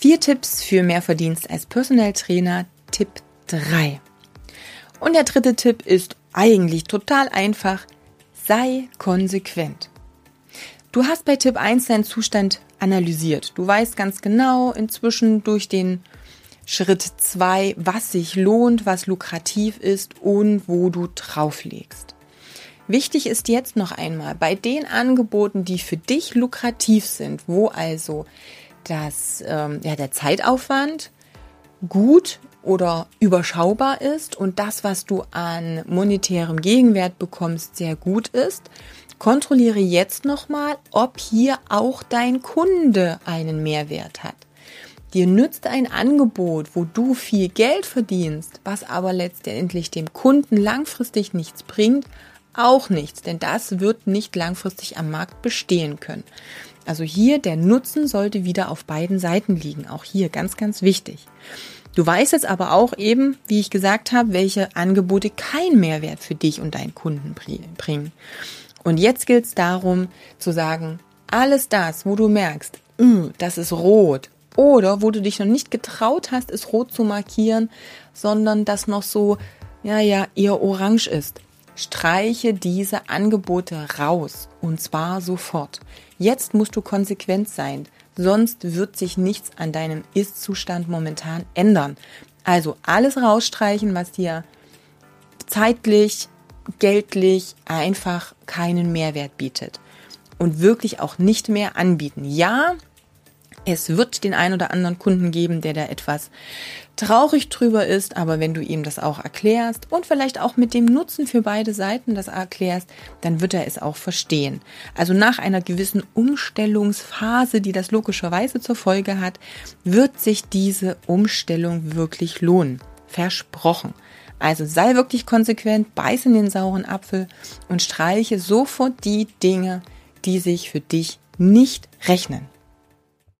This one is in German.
Vier Tipps für mehr Verdienst als Personal Trainer, Tipp 3. Und der dritte Tipp ist eigentlich total einfach. Sei konsequent. Du hast bei Tipp 1 deinen Zustand analysiert. Du weißt ganz genau inzwischen durch den Schritt 2, was sich lohnt, was lukrativ ist und wo du drauflegst. Wichtig ist jetzt noch einmal bei den Angeboten, die für dich lukrativ sind, wo also das, ähm, ja, der Zeitaufwand gut oder überschaubar ist und das, was du an monetärem Gegenwert bekommst, sehr gut ist, kontrolliere jetzt nochmal, ob hier auch dein Kunde einen Mehrwert hat. Dir nützt ein Angebot, wo du viel Geld verdienst, was aber letztendlich dem Kunden langfristig nichts bringt, auch nichts, denn das wird nicht langfristig am Markt bestehen können. Also hier der Nutzen sollte wieder auf beiden Seiten liegen. Auch hier ganz, ganz wichtig. Du weißt jetzt aber auch eben, wie ich gesagt habe, welche Angebote keinen Mehrwert für dich und deinen Kunden bringen. Und jetzt gilt es darum zu sagen, alles das, wo du merkst, mm, das ist rot oder wo du dich noch nicht getraut hast, es rot zu markieren, sondern das noch so, ja, ja, eher orange ist. Streiche diese Angebote raus und zwar sofort. Jetzt musst du konsequent sein, sonst wird sich nichts an deinem Ist-Zustand momentan ändern. Also alles rausstreichen, was dir zeitlich, geldlich einfach keinen Mehrwert bietet und wirklich auch nicht mehr anbieten. Ja, es wird den ein oder anderen Kunden geben, der da etwas traurig drüber ist, aber wenn du ihm das auch erklärst und vielleicht auch mit dem Nutzen für beide Seiten das erklärst, dann wird er es auch verstehen. Also nach einer gewissen Umstellungsphase, die das logischerweise zur Folge hat, wird sich diese Umstellung wirklich lohnen. Versprochen. Also sei wirklich konsequent, beiß in den sauren Apfel und streiche sofort die Dinge, die sich für dich nicht rechnen.